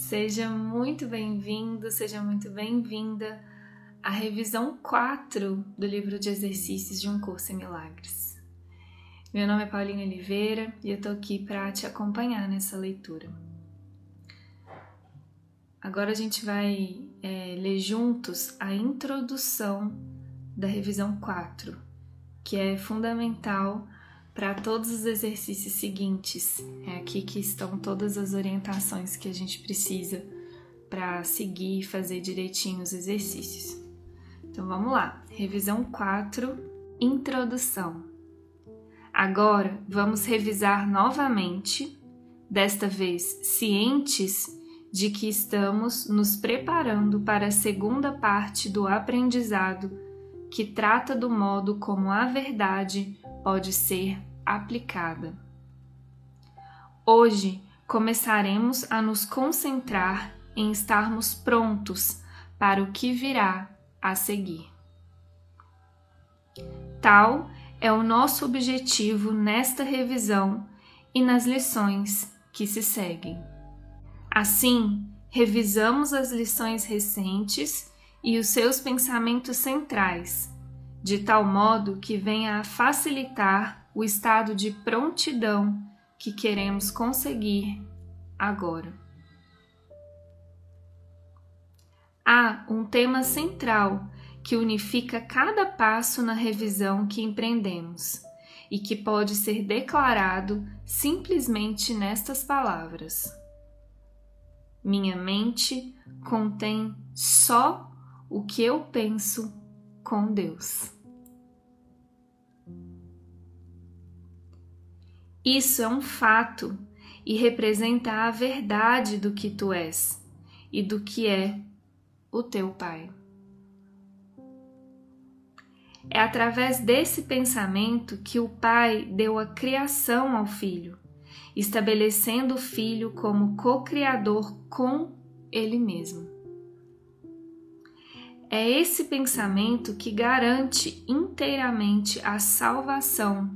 Seja muito bem-vindo, seja muito bem-vinda à revisão 4 do livro de exercícios de Um Curso em Milagres. Meu nome é Paulina Oliveira e eu tô aqui para te acompanhar nessa leitura. Agora a gente vai é, ler juntos a introdução da revisão 4, que é fundamental para todos os exercícios seguintes. É aqui que estão todas as orientações que a gente precisa para seguir e fazer direitinho os exercícios. Então vamos lá. Revisão 4, introdução. Agora vamos revisar novamente, desta vez cientes de que estamos nos preparando para a segunda parte do aprendizado que trata do modo como a verdade pode ser aplicada. Hoje começaremos a nos concentrar em estarmos prontos para o que virá a seguir. Tal é o nosso objetivo nesta revisão e nas lições que se seguem. Assim, revisamos as lições recentes e os seus pensamentos centrais, de tal modo que venha a facilitar o estado de prontidão que queremos conseguir agora. Há um tema central que unifica cada passo na revisão que empreendemos e que pode ser declarado simplesmente nestas palavras: Minha mente contém só o que eu penso com Deus. Isso é um fato e representa a verdade do que tu és e do que é o teu Pai. É através desse pensamento que o Pai deu a criação ao Filho, estabelecendo o Filho como co-criador com Ele mesmo. É esse pensamento que garante inteiramente a salvação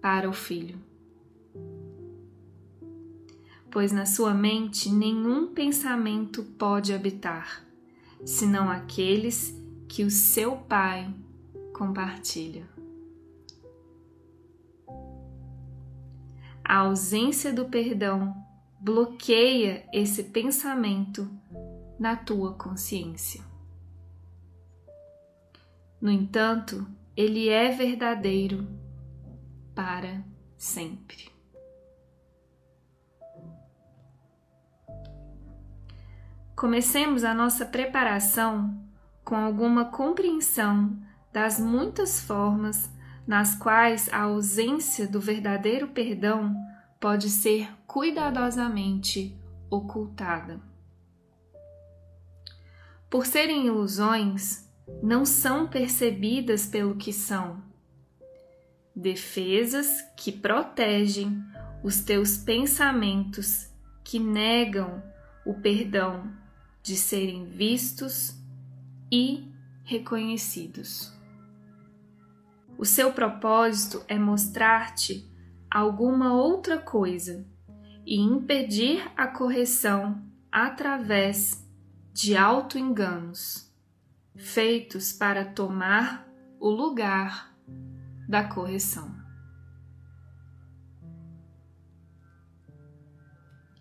para o filho. Pois na sua mente nenhum pensamento pode habitar, senão aqueles que o seu Pai compartilha. A ausência do perdão bloqueia esse pensamento na tua consciência. No entanto, ele é verdadeiro para sempre. Comecemos a nossa preparação com alguma compreensão das muitas formas nas quais a ausência do verdadeiro perdão pode ser cuidadosamente ocultada. Por serem ilusões, não são percebidas pelo que são defesas que protegem os teus pensamentos que negam o perdão de serem vistos e reconhecidos. O seu propósito é mostrar-te alguma outra coisa e impedir a correção através de auto-enganos, feitos para tomar o lugar da correção.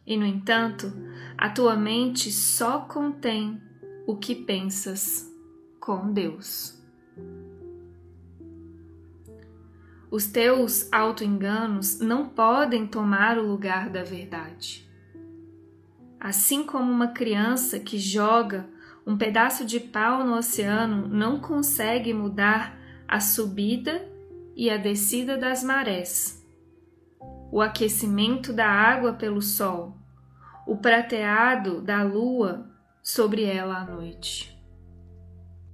E, no entanto, a tua mente só contém o que pensas com Deus. Os teus autoenganos não podem tomar o lugar da verdade. Assim como uma criança que joga um pedaço de pau no oceano não consegue mudar a subida e a descida das marés, o aquecimento da água pelo sol, o prateado da lua sobre ela à noite.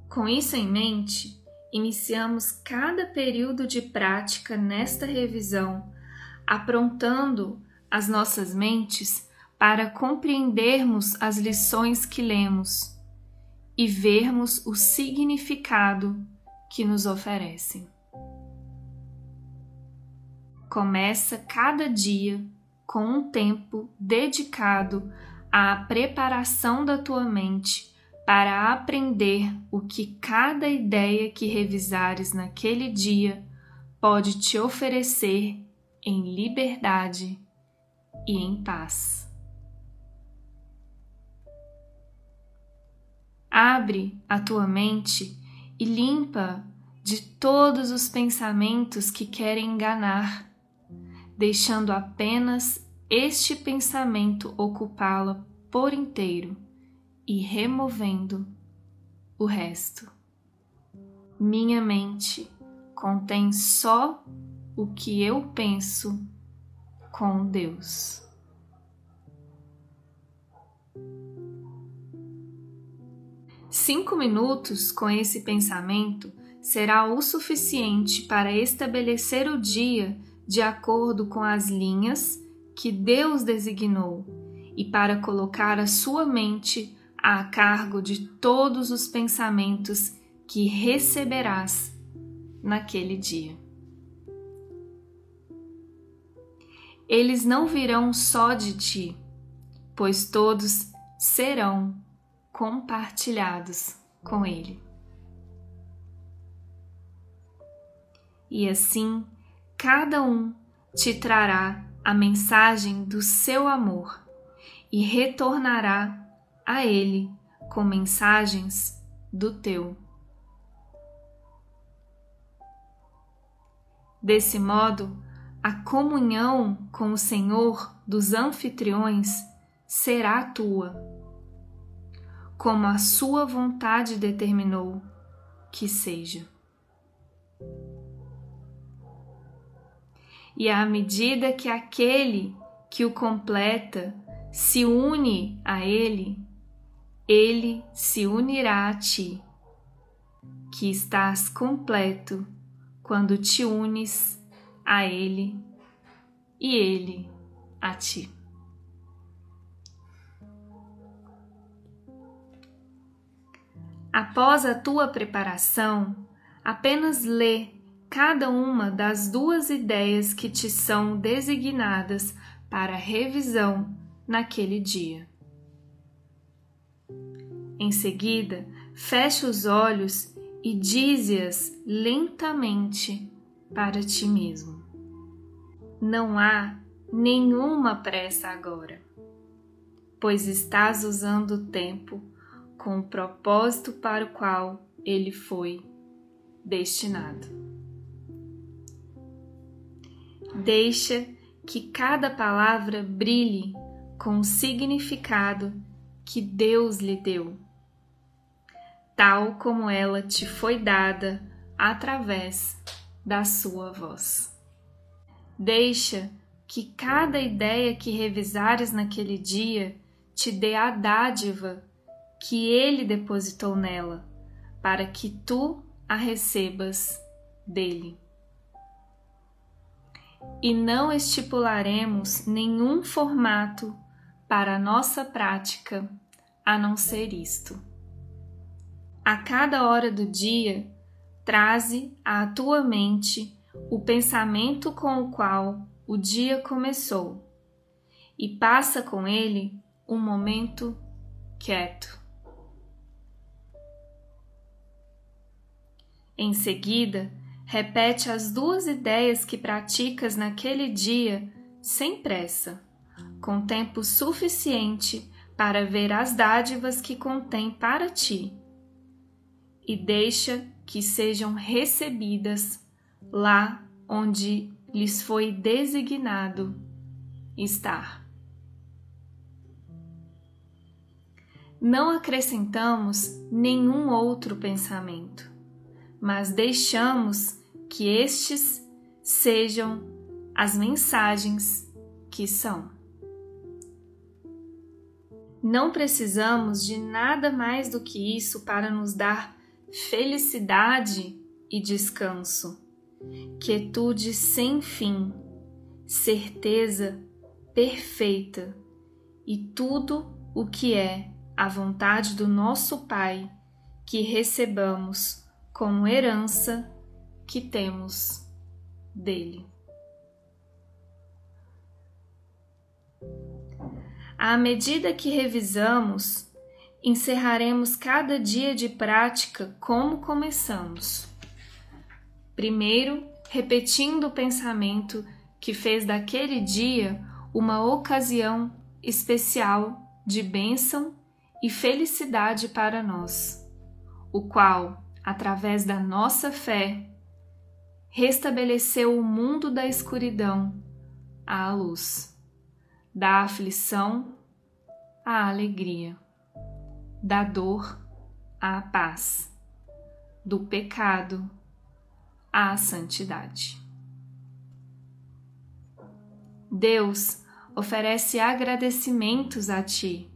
Com isso em mente, iniciamos cada período de prática nesta revisão, aprontando as nossas mentes para compreendermos as lições que lemos e vermos o significado que nos oferecem começa cada dia com um tempo dedicado à preparação da tua mente para aprender o que cada ideia que revisares naquele dia pode te oferecer em liberdade e em paz. Abre a tua mente e limpa de todos os pensamentos que querem enganar, deixando apenas este pensamento ocupá-la por inteiro e removendo o resto. Minha mente contém só o que eu penso com Deus. Cinco minutos com esse pensamento será o suficiente para estabelecer o dia de acordo com as linhas que Deus designou e para colocar a sua mente a cargo de todos os pensamentos que receberás naquele dia. Eles não virão só de ti, pois todos serão compartilhados com Ele. E assim, cada um te trará a mensagem do seu amor e retornará a Ele com mensagens do teu. Desse modo, a comunhão com o Senhor dos anfitriões será tua, como a sua vontade determinou que seja. E à medida que aquele que o completa se une a ele, ele se unirá a ti, que estás completo quando te unes a ele e ele a ti. Após a tua preparação, apenas lê cada uma das duas ideias que te são designadas para revisão naquele dia. Em seguida, fecha os olhos e dize-as lentamente para ti mesmo. Não há nenhuma pressa agora, pois estás usando o tempo com o propósito para o qual ele foi destinado. Deixa que cada palavra brilhe com o significado que Deus lhe deu tal como ela te foi dada através da sua voz. Deixa que cada ideia que revisares naquele dia te dê a dádiva que ele depositou nela, para que tu a recebas dele. E não estipularemos nenhum formato para a nossa prática a não ser isto a cada hora do dia, traze à tua mente o pensamento com o qual o dia começou e passa com ele um momento quieto. Em seguida, repete as duas ideias que praticas naquele dia sem pressa, com tempo suficiente para ver as dádivas que contém para ti e deixa que sejam recebidas lá onde lhes foi designado estar. Não acrescentamos nenhum outro pensamento, mas deixamos que estes sejam as mensagens que são. Não precisamos de nada mais do que isso para nos dar felicidade e descanso, quietude sem fim, certeza perfeita e tudo o que é a vontade do nosso Pai que recebamos como herança que temos dele. À medida que revisamos, encerraremos cada dia de prática como começamos. Primeiro, repetindo o pensamento que fez daquele dia uma ocasião especial de bênção e felicidade para nós, o qual, através da nossa fé, restabeleceu o mundo da escuridão à luz, da aflição à alegria, da dor à paz, do pecado à santidade. Deus oferece agradecimentos a ti,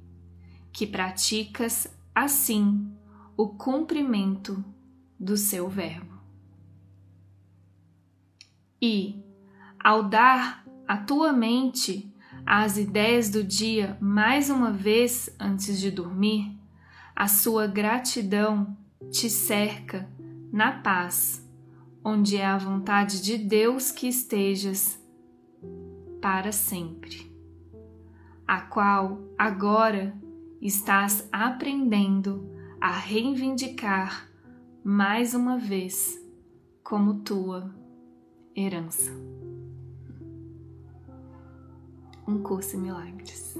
que praticas assim o cumprimento do seu verbo. E, ao dar à tua mente as ideias do dia mais uma vez antes de dormir, a sua gratidão te cerca na paz, onde é a vontade de Deus que estejas para sempre, a qual agora estás aprendendo a reivindicar mais uma vez como tua herança. Um curso em milagres.